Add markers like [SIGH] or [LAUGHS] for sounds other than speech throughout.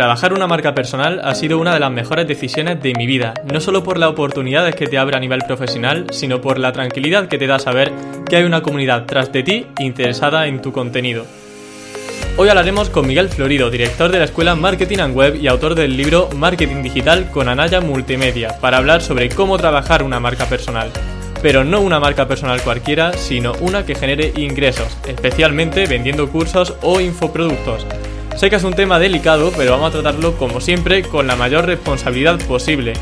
Trabajar una marca personal ha sido una de las mejores decisiones de mi vida, no solo por las oportunidades que te abre a nivel profesional, sino por la tranquilidad que te da saber que hay una comunidad tras de ti interesada en tu contenido. Hoy hablaremos con Miguel Florido, director de la Escuela Marketing and Web y autor del libro Marketing Digital con Anaya Multimedia, para hablar sobre cómo trabajar una marca personal. Pero no una marca personal cualquiera, sino una que genere ingresos, especialmente vendiendo cursos o infoproductos. Sé que es un tema delicado, pero vamos a tratarlo como siempre con la mayor responsabilidad posible.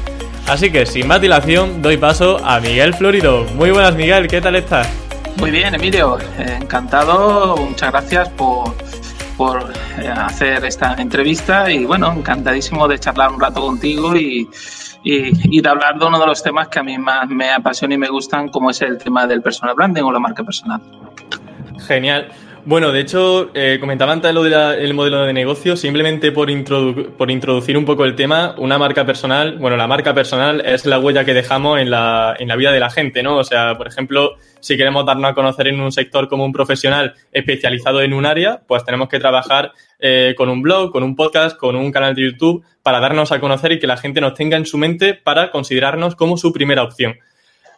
Así que sin más dilación, doy paso a Miguel Florido. Muy buenas Miguel, ¿qué tal estás? Muy bien, Emilio, encantado, muchas gracias por, por eh, hacer esta entrevista y bueno, encantadísimo de charlar un rato contigo y, y, de hablar de uno de los temas que a mí más me apasiona y me gustan, como es el tema del personal branding o la marca personal. Genial. Bueno, de hecho, eh, comentaba antes lo del modelo de negocio, simplemente por, por introducir un poco el tema, una marca personal, bueno, la marca personal es la huella que dejamos en la, en la vida de la gente, ¿no? O sea, por ejemplo, si queremos darnos a conocer en un sector como un profesional especializado en un área, pues tenemos que trabajar eh, con un blog, con un podcast, con un canal de YouTube para darnos a conocer y que la gente nos tenga en su mente para considerarnos como su primera opción.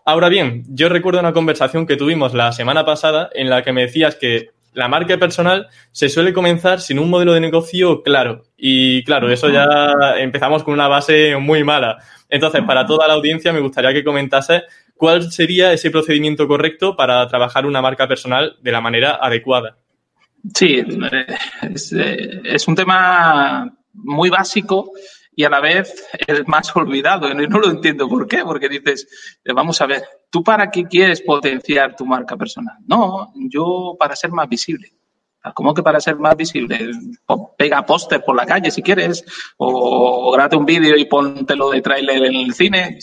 Ahora bien, yo recuerdo una conversación que tuvimos la semana pasada en la que me decías que la marca personal se suele comenzar sin un modelo de negocio claro. Y claro, eso ya empezamos con una base muy mala. Entonces, para toda la audiencia me gustaría que comentase cuál sería ese procedimiento correcto para trabajar una marca personal de la manera adecuada. Sí, eh, eh, es un tema muy básico y a la vez el más olvidado. Y no lo entiendo por qué, porque dices, eh, vamos a ver, ¿tú para qué quieres potenciar tu marca personal? No, yo para ser más visible. ¿Cómo que para ser más visible? Pega póster por la calle si quieres, o grábate un vídeo y póntelo de tráiler en el cine.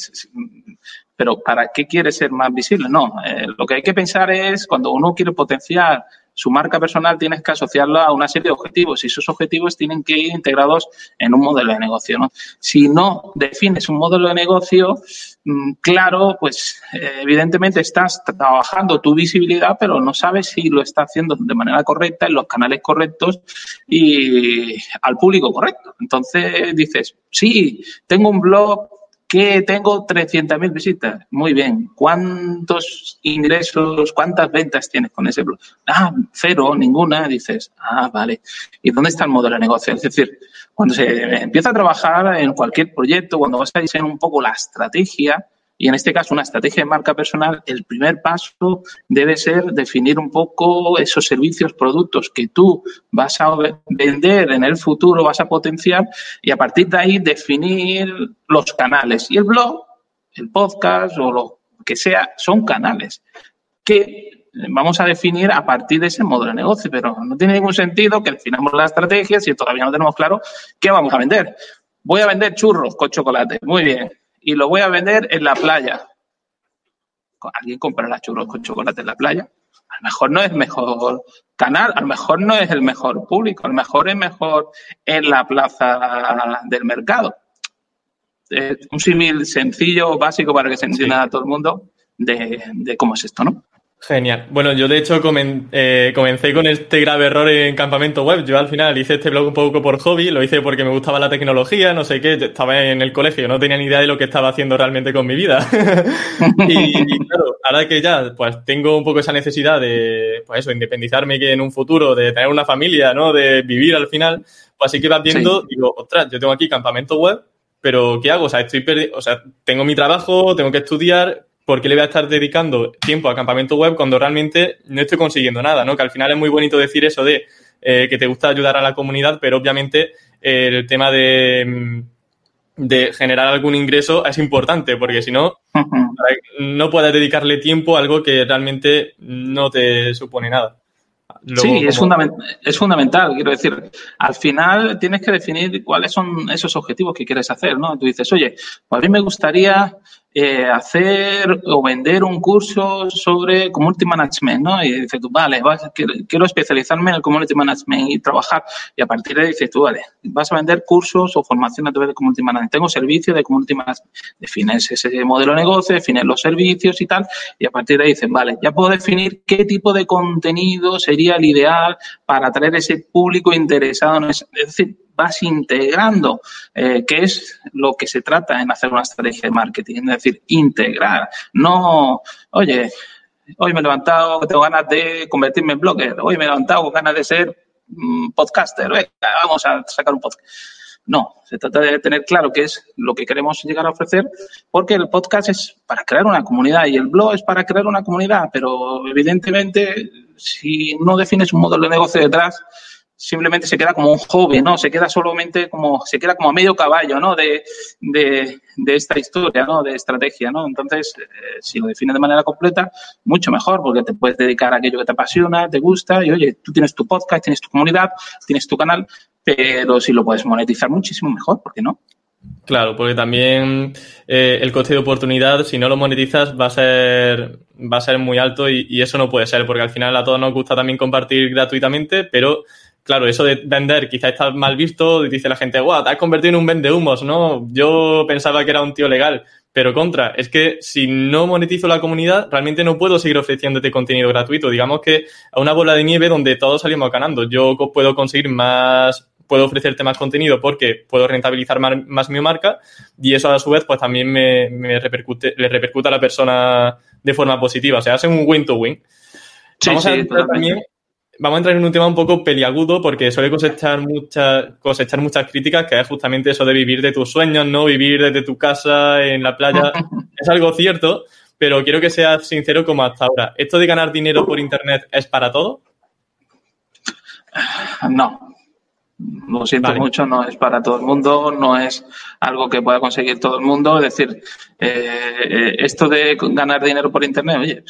Pero ¿para qué quieres ser más visible? No, eh, lo que hay que pensar es cuando uno quiere potenciar su marca personal tienes que asociarla a una serie de objetivos y esos objetivos tienen que ir integrados en un modelo de negocio. Si no defines un modelo de negocio mm, claro, pues eh, evidentemente estás trabajando tu visibilidad, pero no sabes si lo está haciendo de manera correcta, en los canales correctos y al público correcto. Entonces dices, sí, tengo un blog que tengo 300.000 visitas. Muy bien. ¿Cuántos ingresos, cuántas ventas tienes con ese blog? Ah, cero, ninguna. Dices, ah, vale. ¿Y dónde está el modelo de negocio? Es decir, cuando se empieza a trabajar en cualquier proyecto, cuando vas a diseñar un poco la estrategia, y en este caso una estrategia de marca personal, el primer paso debe ser definir un poco esos servicios, productos que tú vas a vender en el futuro, vas a potenciar y a partir de ahí definir los canales. Y el blog, el podcast o lo que sea, son canales que vamos a definir a partir de ese modelo de negocio, pero no tiene ningún sentido que definamos la estrategia si todavía no tenemos claro qué vamos a vender. Voy a vender churros con chocolate. Muy bien y lo voy a vender en la playa. ¿Alguien comprará churros con chocolate en la playa? A lo mejor no es mejor canal, a lo mejor no es el mejor público, a lo mejor es mejor en la plaza del mercado. un símil sencillo, básico para que se entienda a todo el mundo de, de cómo es esto, ¿no? Genial. Bueno, yo de hecho eh, comencé con este grave error en campamento web. Yo al final hice este blog un poco por hobby, lo hice porque me gustaba la tecnología, no sé qué, estaba en el colegio, no tenía ni idea de lo que estaba haciendo realmente con mi vida. [LAUGHS] y, claro, ahora que ya pues tengo un poco esa necesidad de, pues eso, independizarme que en un futuro, de tener una familia, ¿no? De vivir al final, pues así que vas viendo, digo, ostras, yo tengo aquí campamento web, pero ¿qué hago? O sea, estoy o sea, tengo mi trabajo, tengo que estudiar, ¿por qué le voy a estar dedicando tiempo a campamento web cuando realmente no estoy consiguiendo nada? ¿no? Que al final es muy bonito decir eso de eh, que te gusta ayudar a la comunidad, pero obviamente eh, el tema de, mm, de, generar algún ingreso es importante, porque si no, no puedes dedicarle tiempo a algo que realmente no te supone nada sí, es, es fundamental. Quiero decir, al final tienes que definir cuáles son esos objetivos que quieres hacer, ¿no? Tú dices, oye, pues a mí me gustaría eh, hacer o vender un curso sobre community management, ¿no? Y dices tú, vale, quiero, especializarme en el community management y trabajar. Y a partir de ahí dices tú, vale, vas a vender cursos o formación a través de community management. Tengo servicio de community management. Defines ese modelo de negocio, defines los servicios y tal. Y a partir de ahí dices, vale, ya puedo definir qué tipo de contenido sería el ideal para atraer ese público interesado en Es decir, vas integrando, eh, que es lo que se trata en hacer una estrategia de marketing, es decir, integrar. No, oye, hoy me he levantado, tengo ganas de convertirme en blogger, hoy me he levantado con ganas de ser mm, podcaster, vamos a sacar un podcast. No, se trata de tener claro qué es lo que queremos llegar a ofrecer, porque el podcast es para crear una comunidad y el blog es para crear una comunidad, pero evidentemente si no defines un modelo de negocio detrás, simplemente se queda como un hobby, ¿no? Se queda solamente como, se queda como a medio caballo, ¿no? De, de, esta historia, ¿no? De estrategia, ¿no? Entonces, eh, si lo defines de manera completa, mucho mejor, porque te puedes dedicar a aquello que te apasiona, te gusta, y oye, tú tienes tu podcast, tienes tu comunidad, tienes tu canal, pero si lo puedes monetizar muchísimo mejor, ¿por qué no? Claro, porque también eh, el coste de oportunidad, si no lo monetizas, va a ser, va a ser muy alto y, y, eso no puede ser, porque al final a todos nos gusta también compartir gratuitamente, pero claro, eso de vender quizá está mal visto, dice la gente, guau, te has convertido en un vendehumos, ¿no? Yo pensaba que era un tío legal, pero contra, es que si no monetizo la comunidad, realmente no puedo seguir ofreciéndote contenido gratuito. Digamos que a una bola de nieve donde todos salimos ganando. Yo puedo conseguir más, puedo ofrecerte más contenido porque puedo rentabilizar más, mi marca y eso a su vez pues también me, repercute, le repercute a la persona de forma positiva. O sea, hace un win-to-win. Vamos a también vamos a entrar en un tema un poco peliagudo porque suele cosechar muchas, cosechar muchas críticas, que es justamente eso de vivir de tus sueños, ¿no? Vivir desde tu casa, en la playa. [LAUGHS] es algo cierto, pero quiero que seas sincero como hasta ahora. ¿Esto de ganar dinero por Internet es para todo? No. Lo siento mucho, no es para todo el mundo, no es algo que pueda conseguir todo el mundo. Es decir, eh, eh, esto de ganar dinero por Internet, oye,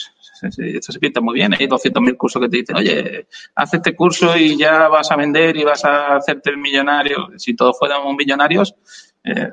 esto se pinta muy bien. Hay 200.000 cursos que te dicen, oye, haz este curso y ya vas a vender y vas a hacerte el millonario. Si todos fuéramos millonarios, eh,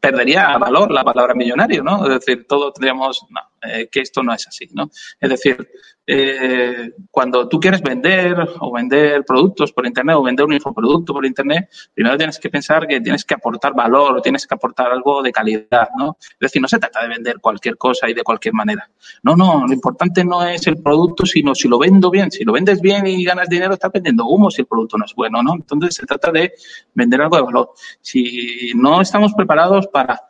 perdería valor la palabra millonario, ¿no? Es decir, todos tendríamos, no, eh, que esto no es así, ¿no? Es decir, eh, cuando tú quieres vender o vender productos por Internet o vender un infoproducto por Internet, primero tienes que pensar que tienes que aportar valor o tienes que aportar algo de calidad, ¿no? Es decir, no se trata de vender cualquier cosa y de cualquier manera. No, no, lo importante no es el producto, sino si lo vendo bien. Si lo vendes bien y ganas dinero, estás vendiendo humo si el producto no es bueno, ¿no? Entonces se trata de vender algo de valor. Si no estamos preparados para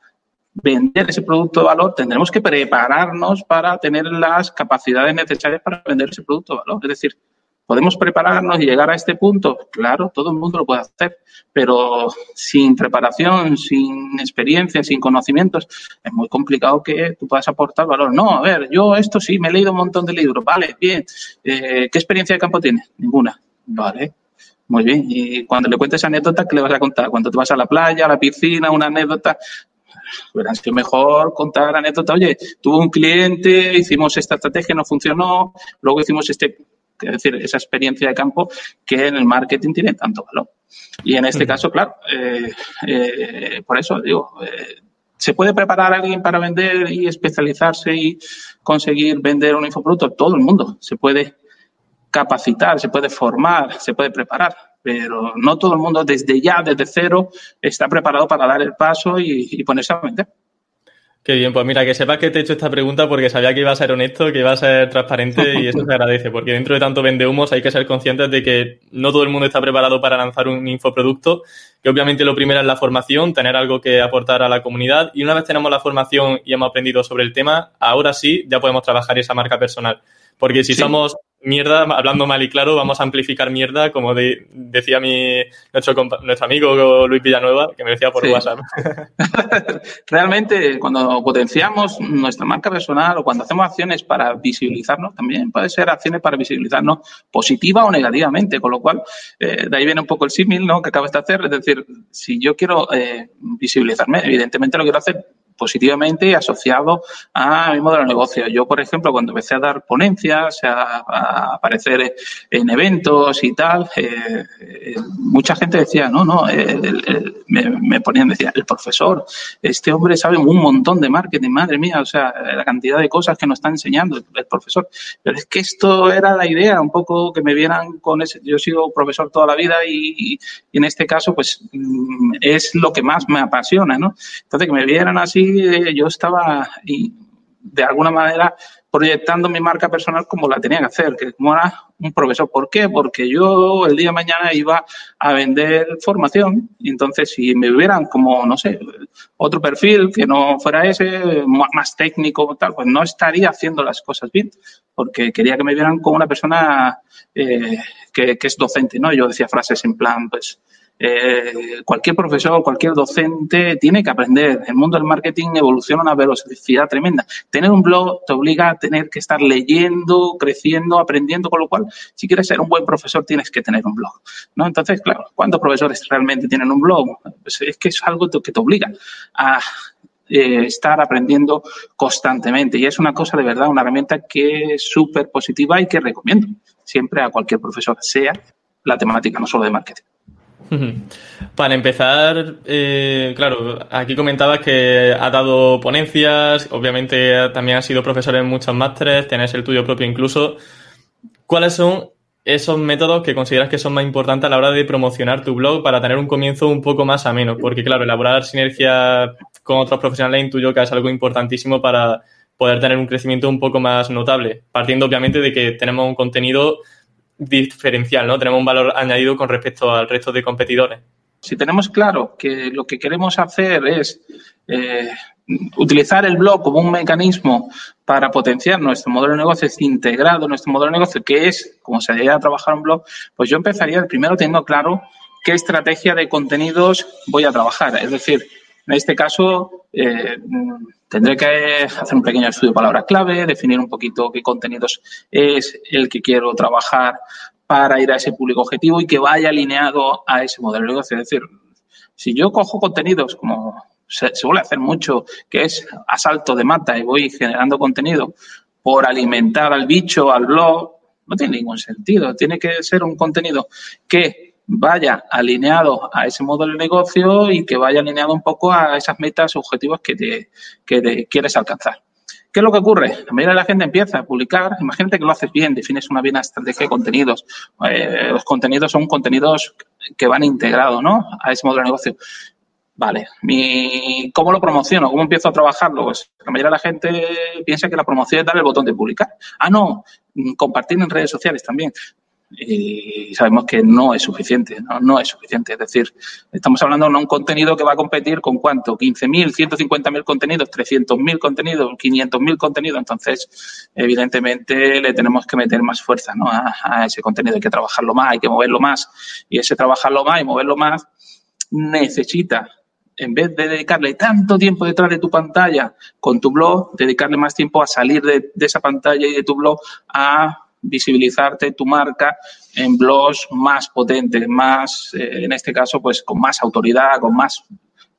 vender ese producto de valor, tendremos que prepararnos para tener las capacidades necesarias para vender ese producto de valor. Es decir, ¿podemos prepararnos y llegar a este punto? Claro, todo el mundo lo puede hacer, pero sin preparación, sin experiencia, sin conocimientos, es muy complicado que tú puedas aportar valor. No, a ver, yo esto sí, me he leído un montón de libros, vale, bien. Eh, ¿Qué experiencia de campo tienes? Ninguna. Vale, muy bien. Y cuando le cuentes anécdotas, ¿qué le vas a contar? Cuando tú vas a la playa, a la piscina, una anécdota, hubiera sido mejor contar anécdota, oye, tuve un cliente, hicimos esta estrategia, no funcionó, luego hicimos este, es decir, esa experiencia de campo que en el marketing tiene tanto valor. Y en este caso, claro, eh, eh, por eso digo, eh, ¿se puede preparar a alguien para vender y especializarse y conseguir vender un infoproducto? Todo el mundo se puede capacitar, se puede formar, se puede preparar pero no todo el mundo desde ya, desde cero, está preparado para dar el paso y, ponerse a vender. Qué bien, pues mira, que sepas que te he hecho esta pregunta porque sabía que iba a ser honesto, que iba a ser transparente y eso se agradece, porque dentro de tanto vende humos hay que ser conscientes de que no todo el mundo está preparado para lanzar un infoproducto, que obviamente lo primero es la formación, tener algo que aportar a la comunidad y una vez tenemos la formación y hemos aprendido sobre el tema, ahora sí ya podemos trabajar esa marca personal. Porque si somos mierda, hablando mal y claro, vamos a amplificar mierda, como decía mi, nuestro, nuestro amigo Luis Villanueva, que me decía por WhatsApp. [LAUGHS] Realmente, cuando potenciamos nuestra marca personal o cuando hacemos acciones para visibilizarnos, también puede ser acciones para visibilizarnos positiva o negativamente, con lo cual, eh, de ahí viene un poco el símil ¿no? que acabas de hacer. Es decir, si yo quiero eh, visibilizarme, evidentemente lo quiero hacer positivamente asociado a mi modelo de negocio. Yo, por ejemplo, cuando empecé a dar ponencias, a, aparecer en eventos y tal, eh, eh, mucha gente decía, no, no, me, ponían, decía, el profesor, este hombre sabe un montón de marketing, madre mía, o sea, la cantidad de cosas que nos está enseñando el, profesor. Pero es que esto era la idea, un poco que me vieran con ese, yo he sido profesor toda la vida y, y en este caso, pues mm, es lo que más me apasiona, ¿no? Entonces, que me vieran así, eh, yo estaba y, de alguna manera proyectando mi marca personal como la tenía que hacer, que como era un profesor. ¿Por qué? Porque yo el día de mañana iba a vender formación y entonces si me hubieran como, no sé, otro perfil que no fuera ese, más técnico tal, pues no estaría haciendo las cosas bien, porque quería que me vieran como una persona eh, que, que, es docente, ¿no? Yo decía frases en plan, pues, eh, cualquier profesor, cualquier docente tiene que aprender. El mundo del marketing evoluciona a una velocidad tremenda. Tener un blog te obliga a tener que estar leyendo, creciendo, aprendiendo, con lo cual, si quieres ser un buen profesor, tienes que tener un blog. ¿no? Entonces, claro, ¿cuántos profesores realmente tienen un blog? Pues es que es algo que te obliga a eh, estar aprendiendo constantemente. Y es una cosa de verdad, una herramienta que es súper positiva y que recomiendo siempre a cualquier profesor, sea la temática, no solo de marketing. [LAUGHS] Para empezar, eh, claro, aquí comentabas que has dado ponencias, obviamente también has sido profesor en muchos másteres, tienes el tuyo propio incluso. ¿Cuáles son esos métodos que consideras que son más importantes a la hora de promocionar tu blog para tener un comienzo un poco más ameno? Porque, claro, elaborar sinergia con otros profesionales intuyo que es algo importantísimo para poder tener un crecimiento un poco más notable, partiendo obviamente de que tenemos un contenido diferencial, ¿no? Tenemos un valor añadido con respecto al resto de competidores. Si tenemos claro que lo que queremos hacer es eh, utilizar el blog como un mecanismo para potenciar nuestro modelo de negocio integrado, nuestro modelo de negocio, que es como se debería trabajar un blog, pues yo empezaría primero teniendo claro qué estrategia de contenidos voy a trabajar. Es decir, en este caso, eh, tendré que hacer un pequeño estudio de palabras clave, definir un poquito qué contenidos es el que quiero trabajar para ir a ese público objetivo y que vaya alineado a ese modelo de negocio. Es decir, si yo cojo contenidos como se, suele hacer mucho, que es asalto de mata y voy generando contenido por alimentar al bicho, al blog, no tiene ningún sentido. Tiene que ser un contenido que vaya alineado a ese modelo de negocio y que vaya alineado un poco a esas metas, objetivos que te, que quieres alcanzar. ¿Qué es lo que ocurre? La mayoría de la gente empieza a publicar. Imagínate que lo haces bien, defines una bien estrategia de contenidos. Eh, los contenidos son contenidos que van integrados ¿no? a ese modelo de negocio. Vale, ¿cómo lo promociono? ¿Cómo empiezo a trabajarlo? Pues la mayoría de la gente piensa que la promoción es dar el botón de publicar. Ah, no, compartir en redes sociales también y sabemos que no es suficiente, no, es suficiente. Es decir, estamos hablando de un contenido que va a competir con cuánto, 15.000, 150.000 contenidos, 300.000 contenidos, 500.000 contenidos. Entonces, evidentemente, le tenemos que meter más fuerza ¿no? a, a, ese contenido, hay que trabajarlo más, hay que moverlo más. Y ese trabajarlo más y moverlo más necesita en vez de dedicarle tanto tiempo detrás de tu pantalla con tu blog, dedicarle más tiempo a salir de esa pantalla y de tu blog a visibilizarte tu marca en blogs más potentes, más, eh, en este caso, pues con más autoridad, con más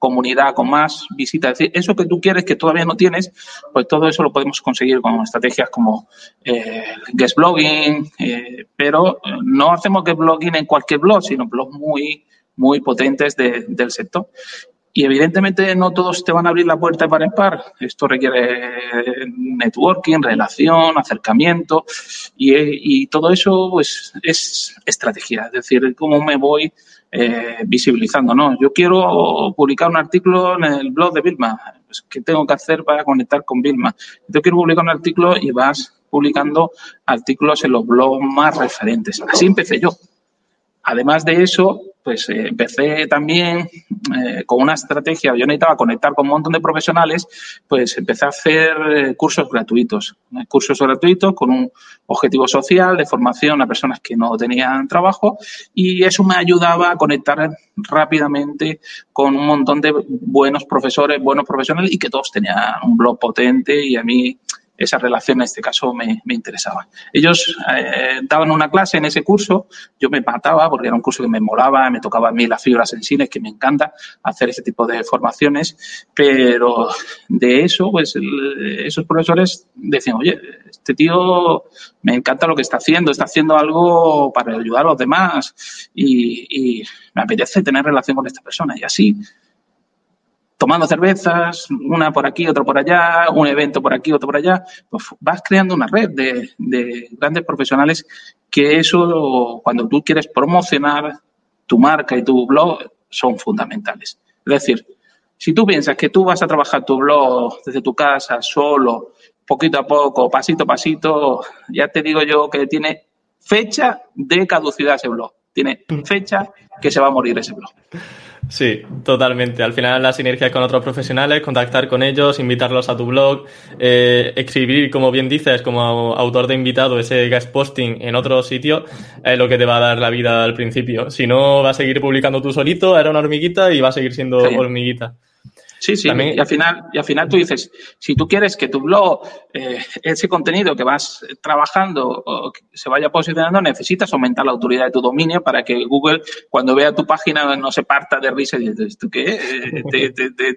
comunidad, con más visitas. Es decir, eso que tú quieres que todavía no tienes, pues todo eso lo podemos conseguir con estrategias como eh, guest blogging, eh, pero no hacemos guest blogging en cualquier blog, sino blogs muy, muy potentes del sector. Y evidentemente no todos te van a abrir la puerta para en par. Esto requiere networking, relación, acercamiento y, todo eso pues, es estrategia. Es decir, cómo me voy eh, visibilizando. No, yo quiero publicar un artículo en el blog de Vilma. Pues, ¿Qué tengo que hacer para conectar con Vilma? Yo quiero publicar un artículo y vas publicando artículos en los blogs más referentes. Así empecé yo. Además de eso, pues eh, empecé también eh, con una estrategia, yo necesitaba conectar con un montón de profesionales, pues empecé a hacer eh, cursos gratuitos, cursos gratuitos con un objetivo social de formación a personas que no tenían trabajo y eso me ayudaba a conectar rápidamente con un montón de buenos profesores, buenos profesionales y que todos tenían un blog potente y a mí esa relación en este caso me, me interesaba. Ellos eh, daban una clase en ese curso, yo me mataba porque era un curso que me molaba, me tocaba a mí las fibras sensibles, que me encanta hacer ese tipo de formaciones, pero de eso, pues esos profesores decían, oye, este tío me encanta lo que está haciendo, está haciendo algo para ayudar a los demás y, y me apetece tener relación con esta persona. Y así tomando cervezas, una por aquí, otra por allá, un evento por aquí, otro por allá, pues vas creando una red de, grandes profesionales que eso, cuando tú quieres promocionar tu marca y tu blog, son fundamentales. Es decir, si tú piensas que tú vas a trabajar tu blog desde tu casa, solo, poquito a poco, pasito a pasito, ya te digo yo que tiene fecha de caducidad ese blog. Tiene fecha que se va a morir ese blog. Sí, totalmente. Al final las sinergias con otros profesionales, contactar con ellos, invitarlos a tu blog, eh, escribir, como bien dices, como autor de invitado, ese guest posting en otro sitio, es lo que te va a dar la vida al principio. Si no, va a seguir publicando tú solito, era una hormiguita y va a seguir siendo hormiguita. Sí, sí, y al final, y al final tú dices, si tú quieres que tu blog, eh, ese contenido que vas trabajando o que se vaya posicionando, necesitas aumentar la autoridad de tu dominio para que Google, cuando vea tu página, no se parta de risa y dices, ¿tú qué?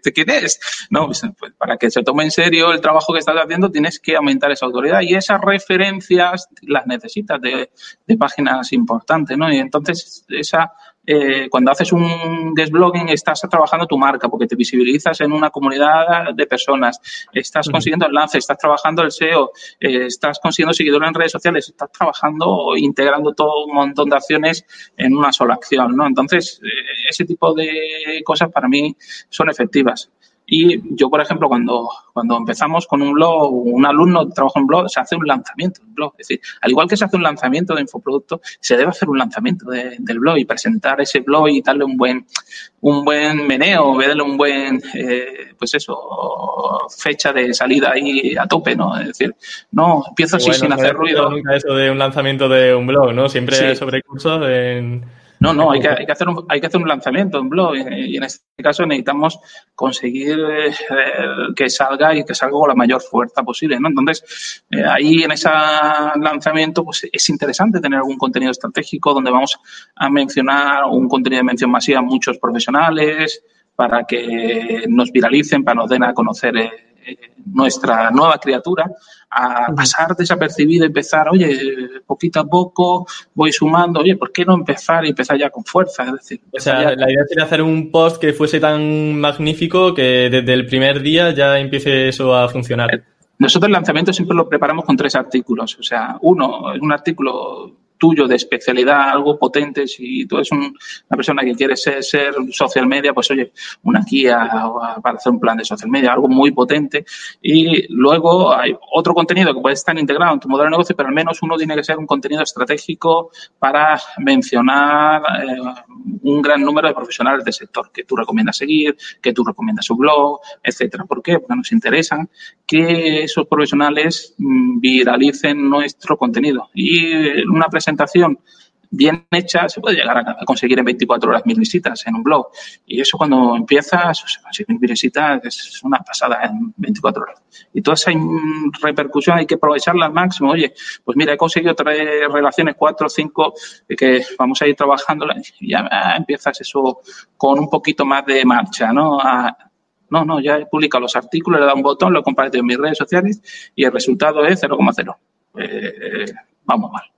¿Te, quién es? No, pues, pues, para que se tome en serio el trabajo que estás haciendo, tienes que aumentar esa autoridad y esas referencias las necesitas de, de páginas importantes, ¿no? Y entonces esa eh, cuando haces un guest blogging estás trabajando tu marca porque te visibilizas en una comunidad de personas, estás consiguiendo enlaces, estás trabajando el SEO, eh, estás consiguiendo seguidores en redes sociales, estás trabajando, integrando todo un montón de acciones en una sola acción, ¿no? Entonces, eh, ese tipo de cosas para mí son efectivas. Y yo, por ejemplo, cuando, cuando empezamos con un blog, un alumno trabaja en blog, se hace un lanzamiento del blog. Es decir, al igual que se hace un lanzamiento de infoproducto, se debe hacer un lanzamiento del blog y presentar ese blog y darle un buen, un buen meneo, darle un buen, eh, pues eso, fecha de salida ahí a tope, ¿no? Es decir, no, empiezo así sin hacer ruido. Nunca eso de un lanzamiento de un blog, ¿no? Siempre sobre cursos en no, no, hay que, hay que, hacer, un, hay que hacer un lanzamiento en blog y en este caso necesitamos conseguir eh, que salga y que salga con la mayor fuerza posible, ¿no? Entonces, eh, ahí en ese lanzamiento pues es interesante tener algún contenido estratégico donde vamos a mencionar un contenido de mención masiva a muchos profesionales para que nos viralicen, para nos den a conocer eh, nuestra nueva criatura a pasar desapercibido, empezar, oye, poquito a poco voy sumando, oye, ¿por qué no empezar y empezar ya con fuerza? Es decir, o sea, la idea sería hacer un post que fuese tan magnífico que desde el primer día ya empiece eso a funcionar. Nosotros el lanzamiento siempre lo preparamos con tres artículos. O sea, uno es un artículo tuyo de especialidad, algo potente. Si tú eres una persona que quiere ser, social media, pues oye, una guía para hacer un plan de social media, algo muy potente. Y luego hay otro contenido que puede estar integrado en tu modelo de negocio, pero al menos uno tiene que ser un contenido estratégico para mencionar eh, un gran número de profesionales del sector que tú recomiendas seguir, que tú recomiendas su blog, etcétera. ¿Por qué? Porque nos interesan que esos profesionales mm, viralicen nuestro contenido. Y una presentación bien hecha se puede llegar a conseguir en 24 horas mil visitas en un blog. Y eso cuando empiezas, mil visitas es una pasada en 24 horas. Y toda esa repercusión hay que aprovecharla al máximo. Oye, pues mira, he conseguido tres relaciones, cuatro o cinco, que vamos a ir trabajando y ya empiezas eso con un poquito más de marcha, ¿no? no, no, ya he publicado los artículos, le dado un botón, lo he compartido en mis redes sociales y el resultado es 0,0. Eh, vamos mal.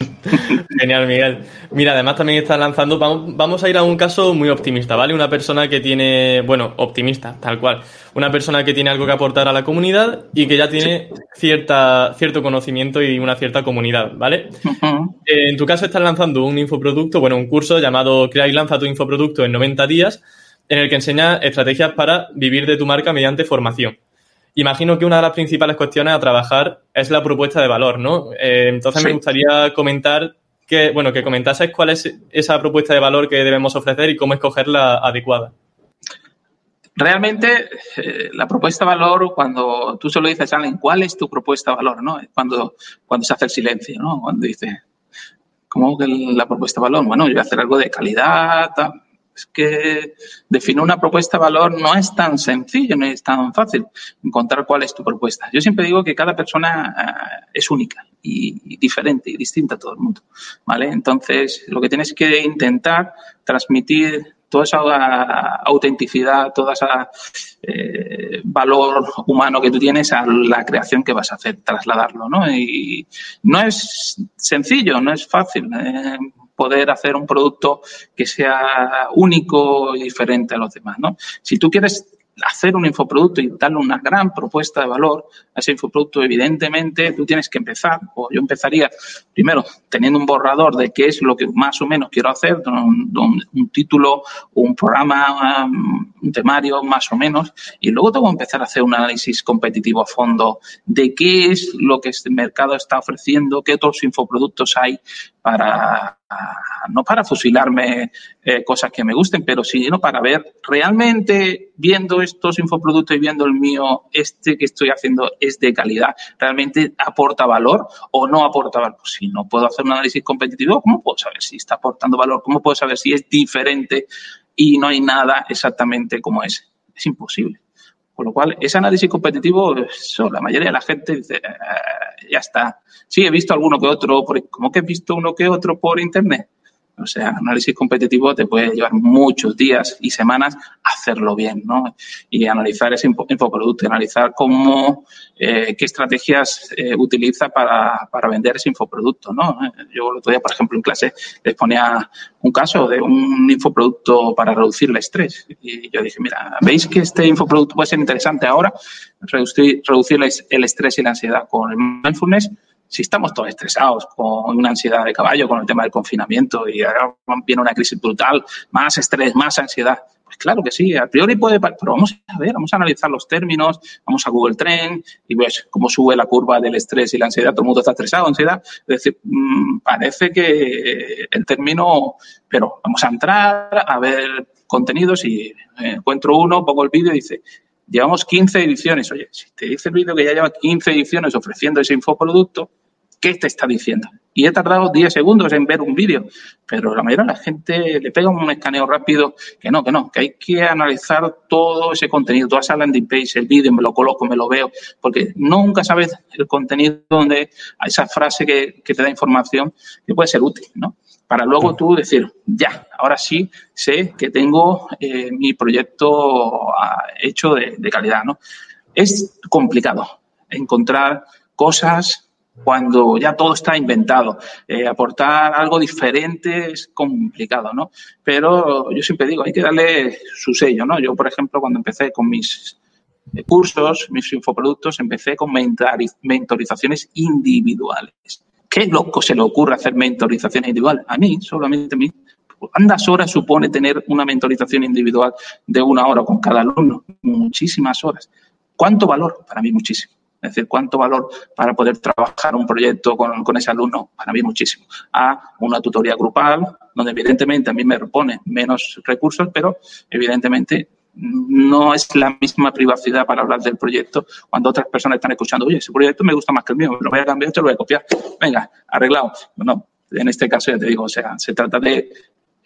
[LAUGHS] Genial, Miguel. Mira, además también está lanzando, vamos, a ir a un caso muy optimista, ¿vale? Una persona que tiene, bueno, optimista, tal cual. Una persona que tiene algo que aportar a la comunidad y que ya tiene cierta, cierto conocimiento y una cierta comunidad, ¿vale? En tu caso estás lanzando un infoproducto, bueno, un curso llamado Crea y lanza tu infoproducto en 90 días, en el que enseña estrategias para vivir de tu marca mediante formación imagino que una de las principales cuestiones a trabajar es la propuesta de valor, ¿no? Eh, entonces me gustaría comentar que, bueno, que comentases cuál es esa propuesta de valor que debemos ofrecer y cómo escoger la adecuada. Realmente, eh, la propuesta de valor, cuando tú solo dices a alguien, ¿cuál es tu propuesta de valor? ¿no? Cuando, cuando se hace el silencio, ¿no? Cuando dice, ¿cómo que la propuesta de valor? Bueno, yo voy a hacer algo de calidad, Es que definir una propuesta de valor no es tan sencillo, no es tan fácil encontrar cuál es tu propuesta. Yo siempre digo que cada persona eh, es única y diferente y distinta a todo el mundo, ¿vale? Entonces, lo que tienes que intentar transmitir toda esa autenticidad, todo ese eh, valor humano que tú tienes a la creación que vas a hacer, trasladarlo, ¿no? Y no es sencillo, no es fácil eh, poder hacer un producto que sea único y diferente a los demás, ¿no? Si tú quieres hacer un infoproducto y darle una gran propuesta de valor a ese infoproducto, evidentemente tú tienes que empezar, o yo empezaría primero teniendo un borrador de qué es lo que más o menos quiero hacer, un, un, título, un programa, un temario más o menos, y luego tengo que empezar a hacer un análisis competitivo a fondo de qué es lo que este mercado está ofreciendo, qué otros infoproductos hay para, no para fusilarme eh, cosas que me gusten, pero sino para ver realmente viendo estos infoproductos y viendo el mío, este que estoy haciendo es de calidad, realmente aporta valor o no aporta valor. Pues si no puedo hacer un análisis competitivo, ¿cómo puedo saber si está aportando valor? ¿Cómo puedo saber si es diferente y no hay nada exactamente como ese? Es imposible. Con lo cual, ese análisis competitivo, la mayoría de la gente dice, eh, ya está. Sí, he visto alguno que otro, por, ¿cómo que he visto uno que otro por internet? O sea, análisis competitivo te puede llevar muchos días y semanas hacerlo bien, ¿no? Y analizar ese infoproducto, analizar cómo, eh, qué estrategias eh, utiliza para, para, vender ese infoproducto, ¿no? Yo el otro día, por ejemplo, en clase les ponía un caso de un infoproducto para reducir el estrés. Y yo dije, mira, ¿veis que este infoproducto puede ser interesante ahora? Reducir, reducir el estrés y la ansiedad con el mindfulness si estamos todos estresados con una ansiedad de caballo, con el tema del confinamiento y ahora viene una crisis brutal, más estrés, más ansiedad, pues claro que sí, a priori puede, pero vamos a ver, vamos a analizar los términos, vamos a Google Trend y ves cómo sube la curva del estrés y la ansiedad, todo el mundo está estresado, ansiedad, es decir, mm, parece que el término, pero vamos a entrar a ver contenidos y encuentro uno, pongo el vídeo y dice, llevamos 15 ediciones. Oye, si te dice el vídeo que ya lleva 15 ediciones ofreciendo ese infoproducto, ¿qué te está diciendo? Y he tardado 10 segundos en ver un vídeo, pero la mayoría de la gente le pega un escaneo rápido que no, que no, que hay que analizar todo ese contenido, toda esa landing page, el vídeo, me lo coloco, me lo veo, porque nunca sabes el contenido donde esa frase que te da información que puede ser útil, ¿no? Para luego tú decir, ya, ahora sí sé que tengo eh, mi proyecto ah, hecho de, calidad, ¿no? Es complicado encontrar cosas cuando ya todo está inventado. Eh, aportar algo diferente es complicado, ¿no? Pero yo siempre digo, hay que darle su sello, ¿no? Yo, por ejemplo, cuando empecé con mis eh, cursos, mis infoproductos, empecé con mentorizaciones individuales. ¿Qué loco se le ocurre hacer mentorizaciones individuales? A mí, solamente a mí. ¿Cuántas horas supone tener una mentorización individual de una hora con cada alumno? Muchísimas horas. ¿Cuánto valor? Para mí muchísimo. Es decir, cuánto valor para poder trabajar un proyecto con, con, ese alumno, para mí muchísimo. A una tutoría grupal, donde evidentemente a mí me repone menos recursos, pero evidentemente no es la misma privacidad para hablar del proyecto cuando otras personas están escuchando, oye, ese proyecto me gusta más que el mío, lo voy a cambiar, te lo voy a copiar. Venga, arreglado. Bueno, en este caso ya te digo, o sea, se trata de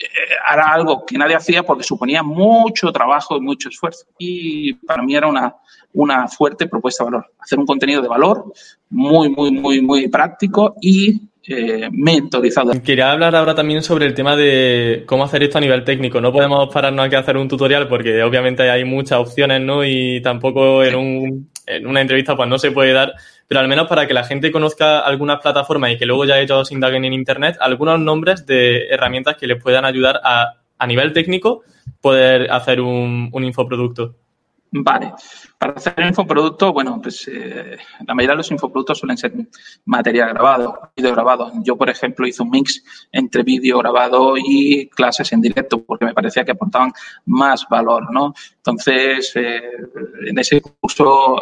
eh, hará algo que nadie hacía porque suponía mucho trabajo y mucho esfuerzo. Y para mí era una, una fuerte propuesta de valor. Hacer un contenido de valor muy, muy, muy, muy práctico y eh. Quería hablar ahora también sobre el tema de cómo hacer esto a nivel técnico. No podemos pararnos aquí a hacer un tutorial porque obviamente hay muchas opciones, ¿no? Y tampoco en, un, en una entrevista pues no se puede dar, pero al menos para que la gente conozca algunas plataformas y que luego ya ellos indaguen en Internet, algunos nombres de herramientas que les puedan ayudar a, a nivel técnico, poder hacer un, un infoproducto. Vale. Para hacer un infoproducto, bueno, pues eh, la mayoría de los infoproductos suelen ser material grabado, vídeo grabado. Yo, por ejemplo, hice un mix entre vídeo grabado y clases en directo porque me parecía que aportaban más valor, ¿no? Entonces, eh, en ese curso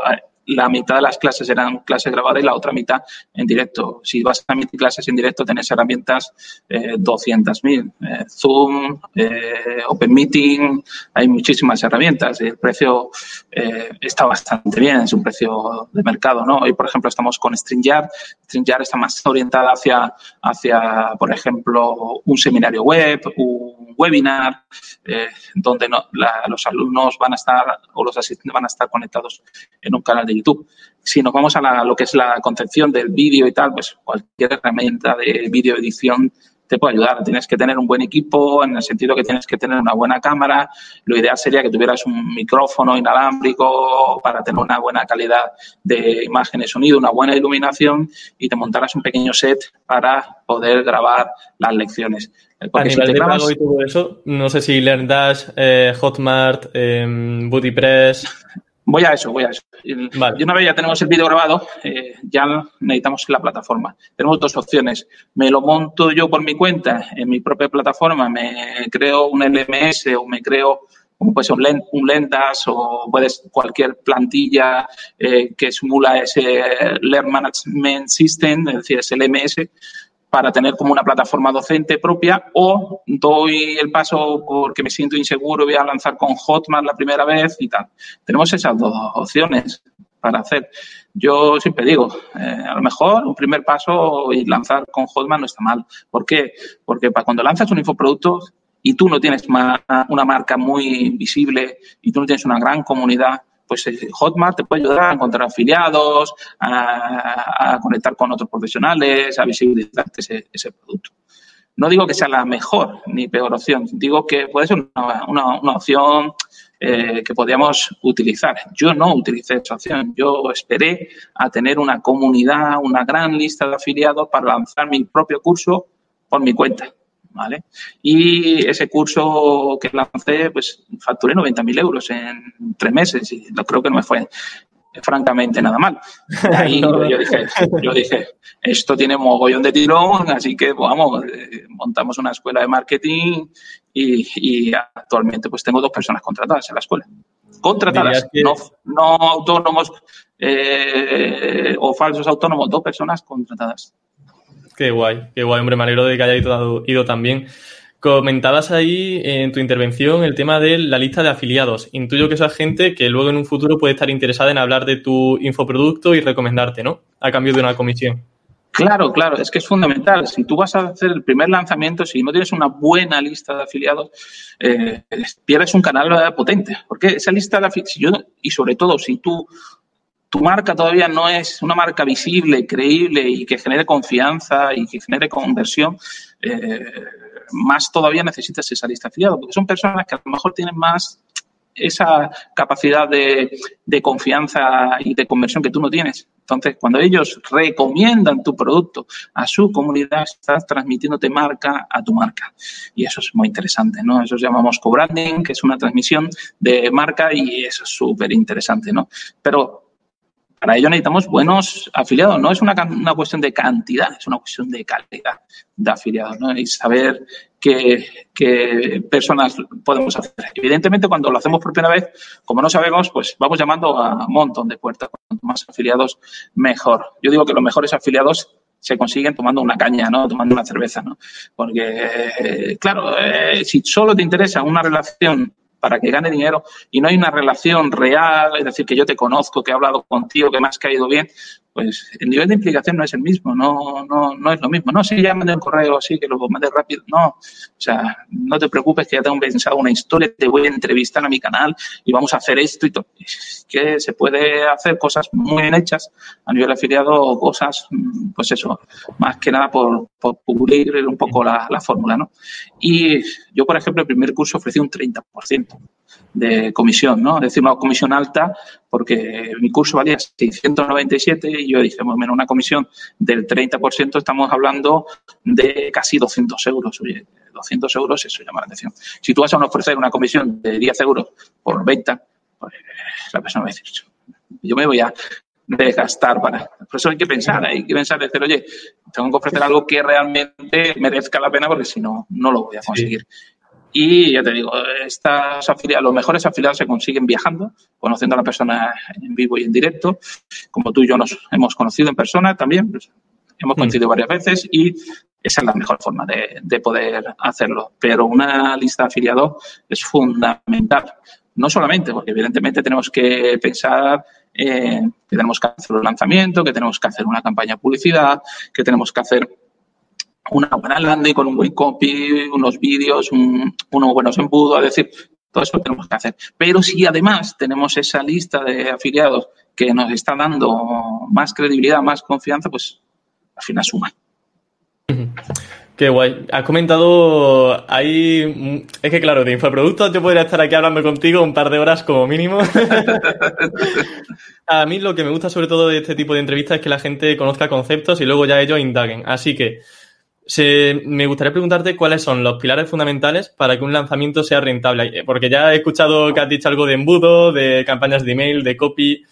la mitad de las clases eran clases grabadas y la otra mitad en directo. Si vas a emitir clases en directo, tenés herramientas eh, 200.000. Eh, Zoom, eh, Open Meeting, hay muchísimas herramientas. El precio eh, está bastante bien, es un precio de mercado. ¿no? Hoy, por ejemplo, estamos con StreamYard. StreamYard está más orientada hacia, hacia por ejemplo, un seminario web, un webinar, donde no, la, los alumnos van a estar o los asistentes van a estar conectados en un canal de YouTube. Si nos vamos a la, lo que es la concepción del vídeo y tal, pues cualquier herramienta de vídeo edición te puede ayudar. Tienes que tener un buen equipo, en el sentido que tienes que tener una buena cámara. Lo ideal sería que tuvieras un micrófono inalámbrico para tener una buena calidad de imagen y sonido, una buena iluminación y te montaras un pequeño set para poder grabar las lecciones. Porque a nivel si de grabas... pago y todo eso, no sé si LearnDash, eh, Hotmart, eh, BootyPress... [LAUGHS] Voy a eso, voy a eso. Vale. Y una vez ya tenemos el vídeo grabado, eh, ya necesitamos la plataforma. Tenemos dos opciones. Me lo monto yo por mi cuenta en mi propia plataforma, me creo un LMS o me creo como puede ser un, lent, un Lendas o puedes cualquier plantilla eh, que simula ese Learn Management System, es decir, ese LMS, para tener como una plataforma docente propia o doy el paso porque me siento inseguro, voy a lanzar con Hotmart la primera vez y tal. Tenemos esas dos opciones para hacer. Yo siempre digo, eh, a lo mejor un primer paso y lanzar con Hotmart no está mal. ¿Por qué? Porque para cuando lanzas un infoproducto y tú no tienes una marca muy visible y tú no tienes una gran comunidad, pues Hotmart te puede ayudar a encontrar afiliados, a, a conectar con otros profesionales, a visibilizar ese, producto. No digo que sea la mejor ni peor opción, digo que puede ser una, una, una opción eh, que podríamos utilizar. Yo no utilicé esa opción, yo esperé a tener una comunidad, una gran lista de afiliados para lanzar mi propio curso por mi cuenta. ¿Vale? Y ese curso que lancé, pues facturé 90.000 euros en tres meses y creo que no me fue francamente nada mal. [LAUGHS] Ahí no. yo, dije, yo dije, esto tiene mogollón de tirón, así que vamos, eh, montamos una escuela de marketing y, y, actualmente pues tengo dos personas contratadas en la escuela. Contratadas, que... no, no autónomos eh, o falsos autónomos, dos personas contratadas. Qué guay, qué guay, hombre, me alegro de que haya ido, también. Comentabas ahí en tu intervención el tema de la lista de afiliados. Intuyo que esa gente que luego en un futuro puede estar interesada en hablar de tu infoproducto y recomendarte, ¿no? A cambio de una comisión. Claro, claro, es que es fundamental. Si tú vas a hacer el primer lanzamiento, si no tienes una buena lista de afiliados, eh, pierdes un canal potente. Porque esa lista de afiliados, y sobre todo si tú tu marca todavía no es una marca visible, creíble y que genere confianza y que genere conversión, eh, más todavía necesitas esa lista porque son personas que a lo mejor tienen más esa capacidad de, de, confianza y de conversión que tú no tienes. Entonces, cuando ellos recomiendan tu producto a su comunidad, estás transmitiéndote marca a tu marca. Y eso es muy interesante, ¿no? Eso llamamos co-branding, que es una transmisión de marca y eso es súper interesante, ¿no? Pero para ello necesitamos buenos afiliados. No es una, una, cuestión de cantidad, es una cuestión de calidad de afiliados, ¿no? Y saber qué, qué, personas podemos hacer. Evidentemente, cuando lo hacemos por primera vez, como no sabemos, pues vamos llamando a un montón de puertas. Cuanto más afiliados, mejor. Yo digo que los mejores afiliados se consiguen tomando una caña, ¿no? Tomando una cerveza, ¿no? Porque, claro, eh, si solo te interesa una relación para que gane dinero. Y no hay una relación real, es decir, que yo te conozco, que he hablado contigo, que me has caído bien, pues el nivel de implicación no es el mismo, no, no, no es lo mismo. No, si ya mandé un correo así, que lo mandé rápido, no. O sea, no te preocupes que ya tengo pensado una historia, te voy a entrevistar a mi canal y vamos a hacer esto y todo. Que se puede hacer cosas muy bien hechas a nivel afiliado, cosas, pues eso, más que nada por, por cubrir un poco la, la fórmula, ¿no? Y yo, por ejemplo, el primer curso ofrecí un 30% de comisión, ¿no? Es decir, una comisión alta porque mi curso valía 697 y yo dije, bueno, una comisión del 30%, estamos hablando de casi 200 euros. Oye, 200 euros, eso llama la atención. Si tú vas a ofrecer una comisión de 10 euros por venta, pues la persona va a decir, yo me voy a desgastar para. Por eso hay que pensar, hay que pensar, decir, oye, tengo que ofrecer algo que realmente merezca la pena porque si no, no lo voy a conseguir. Sí. Y ya te digo, estas afiliados, los mejores afiliados se consiguen viajando, conociendo a la persona en vivo y en directo, como tú y yo nos hemos conocido en persona también, pues, hemos mm. coincidido varias veces y esa es la mejor forma de, de, poder hacerlo. Pero una lista de afiliados es fundamental. No solamente, porque evidentemente tenemos que pensar eh, que tenemos que hacer un lanzamiento, que tenemos que hacer una campaña de publicidad, que tenemos que hacer una buena landing con un buen copy, unos vídeos, un, unos buenos embudos, es decir, todo eso tenemos que hacer. Pero si además tenemos esa lista de afiliados que nos está dando más credibilidad, más confianza, pues al final suma. Qué guay. Has comentado ahí. Es que, claro, de infoproductos yo podría estar aquí hablando contigo un par de horas como mínimo. [LAUGHS] a mí lo que me gusta sobre todo de este tipo de entrevistas es que la gente conozca conceptos y luego ya ellos indaguen. Así que me gustaría preguntarte cuáles son los pilares fundamentales para que un lanzamiento sea rentable. Porque ya he escuchado que has dicho algo de embudo, de campañas de email, de copy.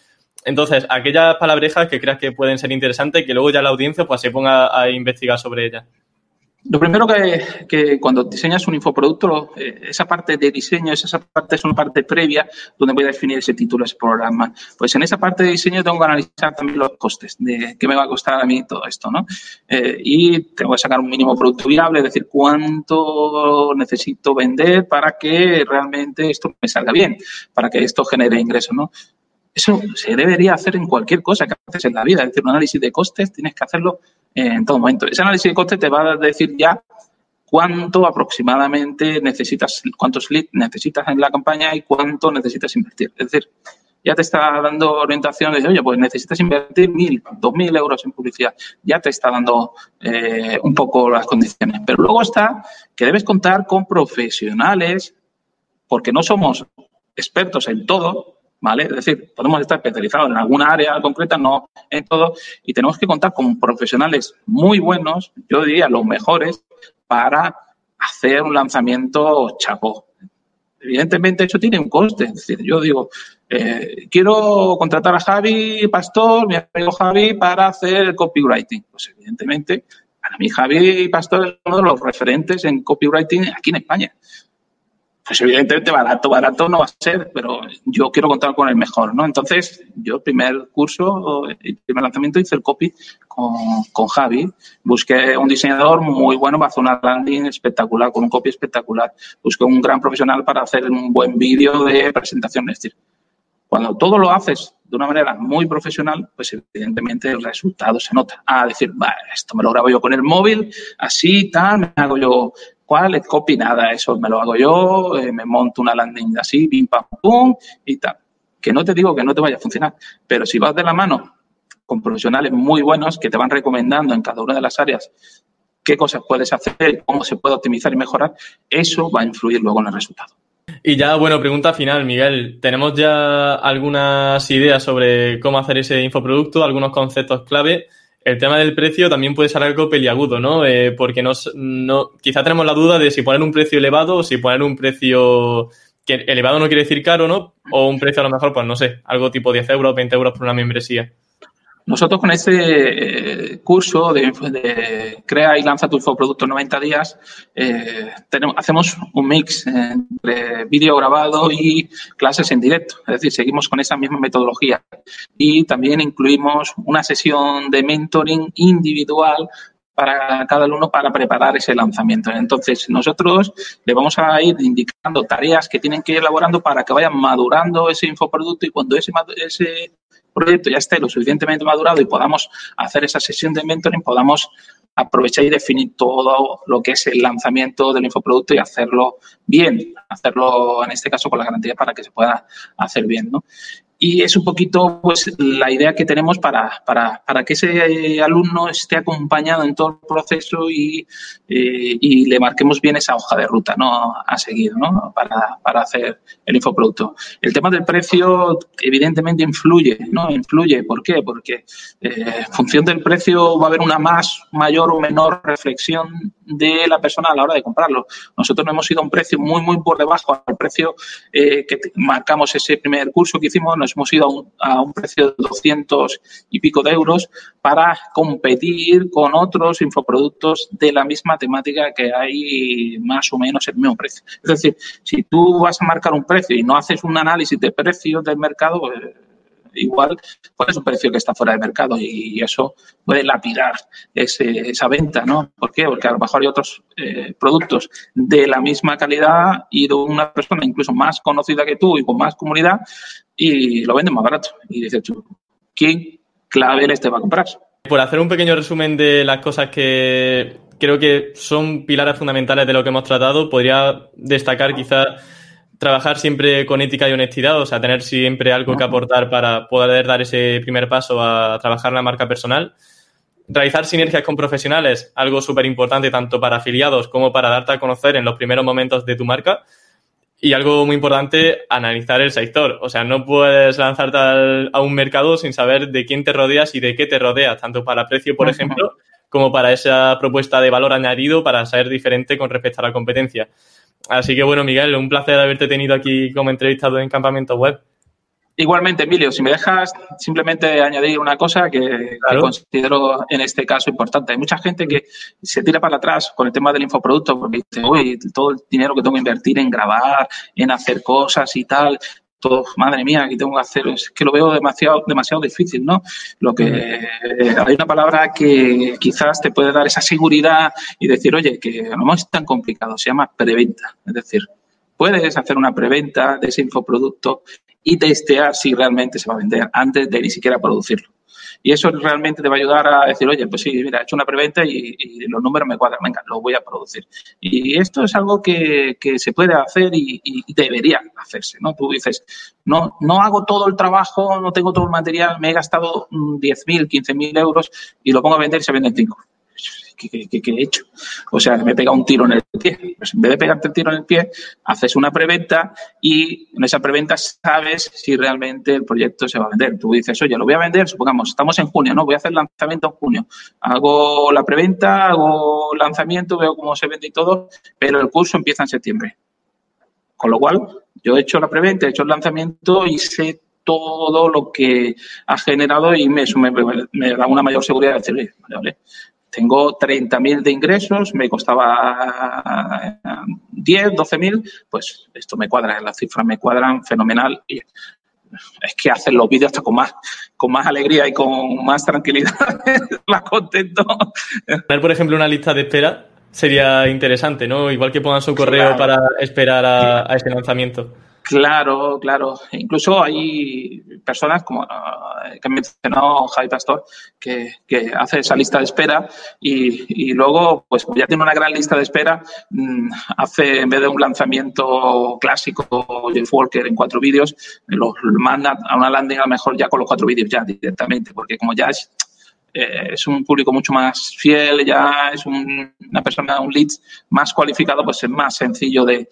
Entonces, aquellas palabrejas que creas que pueden ser interesantes, que luego ya la audiencia pues, se ponga a investigar sobre ellas. Lo primero que, cuando diseñas un infoproducto, eh, esa parte de diseño, esa parte es una parte previa donde voy a definir ese título, ese programa. Pues en esa parte de diseño tengo que analizar también los costes de qué me va a costar a mí todo esto, ¿no? Eh, y tengo que sacar un mínimo producto viable, es decir, cuánto necesito vender para que realmente esto me salga bien, para que esto genere ingresos, ¿no? Eso se debería hacer en cualquier cosa que haces en la vida. Es decir, un análisis de costes tienes que hacerlo en todo momento. Ese análisis de costes te va a decir ya cuánto aproximadamente necesitas, cuántos leads necesitas en la campaña y cuánto necesitas invertir. Es decir, ya te está dando orientación de, oye, pues necesitas invertir mil, dos mil euros en publicidad. Ya te está dando eh, un poco las condiciones. Pero luego está que debes contar con profesionales, porque no somos expertos en todo, ¿vale? Es decir, podemos estar especializados en alguna área concreta, no en todo, y tenemos que contar con profesionales muy buenos, yo diría los mejores, para hacer un lanzamiento chapó. Evidentemente, eso tiene un coste. Es decir, yo digo, eh, quiero contratar a Javi Pastor, mi amigo Javi, para hacer el copywriting. Pues evidentemente, para mí Javi Pastor es uno de los referentes en copywriting aquí en España pues evidentemente barato, barato no va a ser, pero yo quiero contar con el mejor, ¿no? Entonces, yo primer curso, el primer lanzamiento hice el copy con, con Javi, busqué un diseñador muy bueno para hacer una landing espectacular, con un copy espectacular, busqué un gran profesional para hacer un buen vídeo de presentación, es decir, cuando todo lo haces de una manera muy profesional, pues evidentemente el resultado se nota. A decir, esto me lo grabo yo con el móvil, así, tal, me hago yo ¿Cuál es copy? Nada, eso me lo hago yo, eh, me monto una landing así, pim, pam, pum, y tal. Que no te digo que no te vaya a funcionar, pero si vas de la mano con profesionales muy buenos que te van recomendando en cada una de las áreas qué cosas puedes hacer, cómo se puede optimizar y mejorar, eso va a influir luego en el resultado. Y ya, bueno, pregunta final, Miguel. ¿Tenemos ya algunas ideas sobre cómo hacer ese infoproducto, algunos conceptos clave? El tema del precio también puede ser algo peliagudo, ¿no? Eh, porque nos, no, quizá tenemos la duda de si poner un precio elevado o si poner un precio que elevado no quiere decir caro, ¿no? O un precio a lo mejor, pues no sé, algo tipo 10 euros, 20 euros por una membresía. Nosotros con este eh, curso de, Crea y lanza tu infoproducto en 90 días, eh, hacemos un mix entre vídeo grabado y clases en directo. Es decir, seguimos con esa misma metodología. Y también incluimos una sesión de mentoring individual para cada alumno para preparar ese lanzamiento. Entonces, nosotros le vamos a ir indicando tareas que tienen que ir elaborando para que vayan madurando ese infoproducto y cuando ese proyecto ya esté lo suficientemente madurado y podamos hacer esa sesión de mentoring, podamos aprovechar y definir todo lo que es el lanzamiento del infoproducto y hacerlo bien, hacerlo en este caso con la garantía para que se pueda hacer bien, ¿no? Y es un poquito pues la idea que tenemos para, para, para que ese alumno esté acompañado en todo el proceso y, eh, y, le marquemos bien esa hoja de ruta ¿no? a seguir ¿no? para, para hacer el infoproducto. El tema del precio evidentemente influye, ¿no? Influye. ¿Por qué? Porque eh, en función del precio va a haber una más, mayor o menor reflexión de la persona a la hora de comprarlo. Nosotros no hemos ido a un precio muy, muy por debajo al precio eh, que marcamos ese primer curso que hicimos, hemos ido a un, precio de 200 y pico de euros para competir con otros infoproductos de la misma temática que hay más o menos el mismo precio. Es decir, si tú vas a marcar un precio y no haces un análisis de precios del mercado, pues, igual pues es un precio que está fuera de mercado y eso puede lapidar esa venta, ¿no? ¿Por qué? Porque a lo mejor hay otros eh, productos de la misma calidad y de una persona incluso más conocida que tú y con más comunidad y lo venden más barato. Y dices tú, ¿quién clave este va a comprar? Por hacer un pequeño resumen de las cosas que creo que son pilares fundamentales de lo que hemos tratado, podría destacar quizás trabajar siempre con ética y honestidad, o sea, tener siempre algo que aportar para poder dar ese primer paso a trabajar la marca personal. Realizar sinergias con profesionales, algo súper importante tanto para afiliados como para darte a conocer en los primeros momentos de tu marca. Y algo muy importante, analizar el sector. O sea, no puedes lanzarte a un mercado sin saber de quién te rodeas y de qué te rodeas, tanto para precio, por ejemplo, como para esa propuesta de valor añadido para ser diferente con respecto a la competencia. Así que bueno, Miguel, un placer haberte tenido aquí como entrevistado en Campamento Web. Igualmente, Emilio, si me dejas simplemente añadir una cosa que, considero en este caso importante. Hay mucha gente que se tira para atrás con el tema del infoproducto porque dice, uy, todo el dinero que tengo que invertir en grabar, en hacer cosas y tal, todo, madre mía, aquí tengo que hacer, es que lo veo demasiado, demasiado difícil, ¿no? Lo que mm. hay una palabra que quizás te puede dar esa seguridad y decir, oye, que no es tan complicado, se llama preventa. Es decir, puedes hacer una preventa de ese infoproducto y testear si realmente se va a vender antes de ni siquiera producirlo. Y eso realmente te va a ayudar a decir, oye, pues sí, mira, he hecho una preventa y, los números me cuadran, venga, lo voy a producir. Y esto es algo que, se puede hacer y, debería hacerse, ¿no? Tú dices, no, no hago todo el trabajo, no tengo todo el material, me he gastado 10.000, 15.000 euros y lo pongo a vender y se venden 5. ¿Qué, he hecho? O sea, me pega un tiro en el pie. Pues en vez de pegarte el tiro en el pie, haces una preventa y en esa preventa sabes si realmente el proyecto se va a vender. Tú dices, oye, lo voy a vender, supongamos, estamos en junio, ¿no? Voy a hacer lanzamiento en junio. Hago la preventa, hago lanzamiento, veo cómo se vende y todo, pero el curso empieza en septiembre. Con lo cual, yo he hecho la preventa, he hecho el lanzamiento y sé todo lo que ha generado y me, me, da una mayor seguridad de decir, vale, vale, tengo 30.000 de ingresos, me costaba 10, 12.000, pues esto me cuadra, las cifras me cuadran fenomenal y es que hacen los vídeos hasta con más, con más alegría y con más tranquilidad, [LAUGHS] más contento. Tener, por ejemplo, una lista de espera sería interesante, ¿no? Igual que pongan su correo para esperar a, a ese lanzamiento. Claro, claro. Incluso hay personas como eh, que mencionado Javi Pastor que, que, hace esa lista de espera y, y, luego, pues ya tiene una gran lista de espera, mm, hace en vez de un lanzamiento clásico Jeff Walker en cuatro vídeos, los manda a una landing a lo mejor ya con los cuatro vídeos ya directamente, porque como ya es eh, es un público mucho más fiel, ya es una persona, un lead más cualificado, pues es más sencillo de,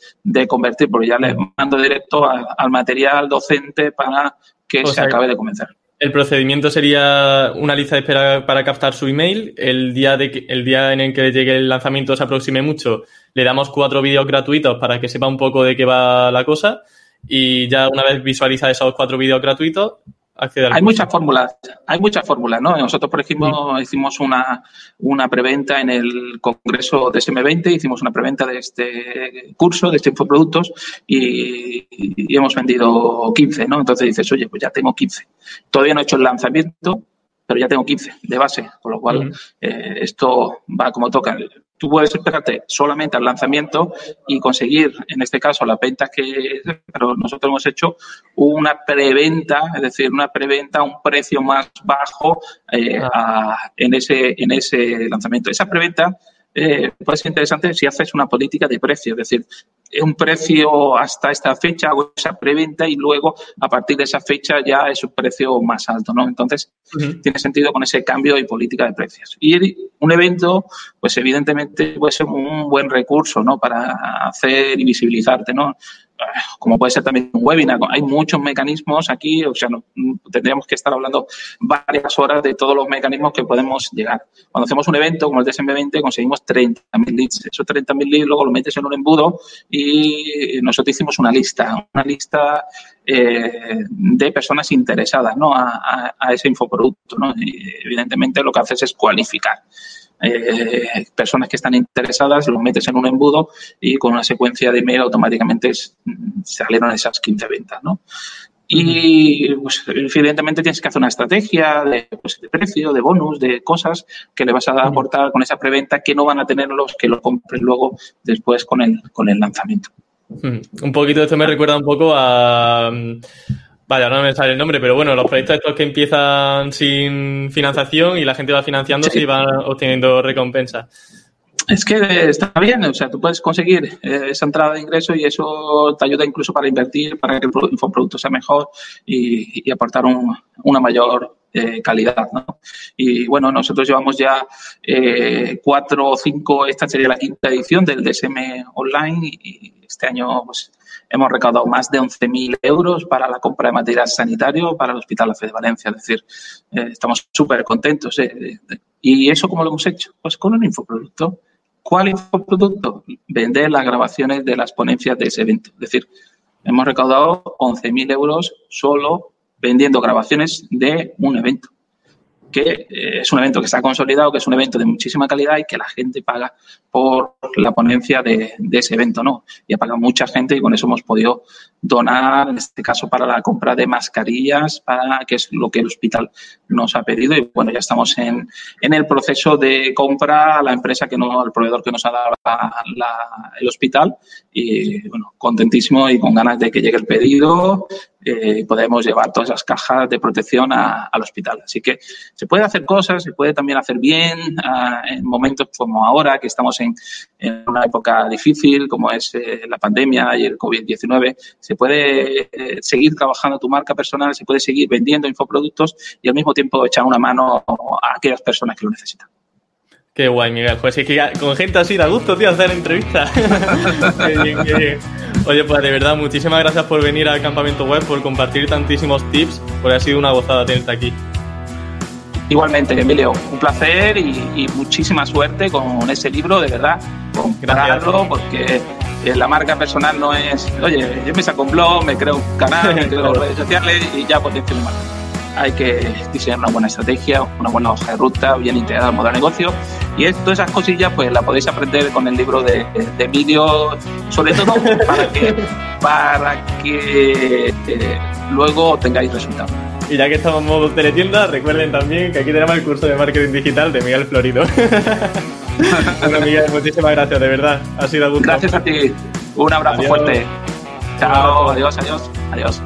convertir, porque ya le mando directo al material docente para que se acabe de convencer. El procedimiento sería una lista de espera para captar su email. El día, de el día en el que llegue el lanzamiento se aproxime mucho, le damos cuatro vídeos gratuitos para que sepa un poco de qué va la cosa. Y ya una vez visualiza esos cuatro vídeos gratuitos, hay muchas fórmulas, hay muchas fórmulas, ¿no? Nosotros, por ejemplo, hicimos una, una preventa en el Congreso de SM20, hicimos una preventa de este curso, de este infoproductos, y, y hemos vendido 15, ¿no? Entonces dices, oye, pues ya tengo 15. Todavía no he hecho el lanzamiento, pero ya tengo 15 de base, con lo cual eh, esto va como toca. Tú puedes esperarte solamente al lanzamiento y conseguir, en este caso, las ventas que... Pero nosotros hemos hecho una preventa, es decir, una preventa a un precio más bajo eh, ah. en, ese, en ese lanzamiento. Esa preventa eh, puede ser interesante si haces una política de precio, es decir, un precio hasta esta fecha o esa preventa y luego a partir de esa fecha ya es un precio más alto, ¿no? Entonces, tiene sentido con ese cambio y política de precios. Y un evento, pues evidentemente puede ser un buen recurso, ¿no? Para hacer y visibilizarte, ¿no? Como puede ser también un webinar. Hay muchos mecanismos aquí, o sea, no, tendríamos que estar hablando varias horas de todos los mecanismos que podemos llegar. Cuando hacemos un evento como el DSM20 conseguimos 30.000 leads. Esos 30.000 leads luego los metes en un embudo y nosotros hicimos una lista, una lista eh, de personas interesadas ¿no? a, a ese infoproducto. ¿no? Y evidentemente lo que haces es cualificar. Eh, personas que están interesadas, los metes en un embudo y con una secuencia de email automáticamente salieron esas 15 ventas, ¿no? Y pues, evidentemente tienes que hacer una estrategia de, pues, de, precio, de bonus, de cosas que le vas a aportar con esa preventa que no van a tener los que lo compren luego después con el, con el lanzamiento. Un poquito esto me recuerda un poco a Vaya, no me sale el nombre, pero bueno, los proyectos estos que empiezan sin financiación y la gente va financiándose y va obteniendo recompensas. Es que está bien, o sea, tú puedes conseguir eh, esa entrada de ingreso y eso te ayuda incluso para invertir, para que el infoproducto sea mejor y, aportar una mayor eh, calidad. ¿no? Y bueno, nosotros llevamos ya eh, cuatro o cinco, esta sería la quinta edición del DSM Online y este año pues, Hemos recaudado más de 11.000 euros para la compra de material sanitario para el Hospital La Fe de Valencia. Es decir, eh, estamos súper contentos. Eh, ¿Y eso cómo lo hemos hecho? Pues con un infoproducto. ¿Cuál infoproducto? Vender las grabaciones de las ponencias de ese evento. Es decir, hemos recaudado 11.000 euros solo vendiendo grabaciones de un evento que eh, es un evento que está consolidado, que es un evento de muchísima calidad y que la gente paga por la ponencia de, ese evento, ¿no? Y ha pagado mucha gente y con eso hemos podido donar, en este caso, para la compra de mascarillas, para que es lo que el hospital nos ha pedido. Y bueno, ya estamos en, en el proceso de compra a la empresa que no, al proveedor que nos ha dado el hospital. Y bueno, contentísimo y con ganas de que llegue el pedido eh, podemos llevar todas esas cajas de protección al hospital. Así que se puede hacer cosas, se puede también hacer bien ah, en momentos como ahora, que estamos en, una época difícil, como es eh, la pandemia y el COVID-19. Se puede eh, seguir trabajando tu marca personal, se puede seguir vendiendo infoproductos y al mismo tiempo echar una mano a aquellas personas que lo necesitan. Qué guay, Miguel. Pues con gente así da gusto, tío, hacer entrevistas. [LAUGHS] qué bien, bien. Oye, pues de verdad, muchísimas gracias por venir al campamento web, por compartir tantísimos tips, porque ha sido una gozada tenerte aquí. Igualmente, Emilio, un placer y, muchísima suerte con ese libro, de verdad. Comprarlo, porque la marca personal no es, oye, yo me saco un blog, me creo un canal, me creo [LAUGHS] redes sociales y ya potencio mi marca hay que diseñar una buena estrategia, una buena hoja de ruta, bien integrada al modelo de negocio. Y todas esas cosillas, pues las podéis aprender con el libro de, de sobre todo [LAUGHS] para que, para que eh, luego tengáis resultados. Y ya que estamos en modo teletienda, recuerden también que aquí tenemos el curso de marketing digital de Miguel Florido. [LAUGHS] bueno, Miguel, muchísimas gracias, de verdad. Ha sido gusto. Gracias a ti. Un abrazo fuerte. Chao, adiós, adiós, adiós.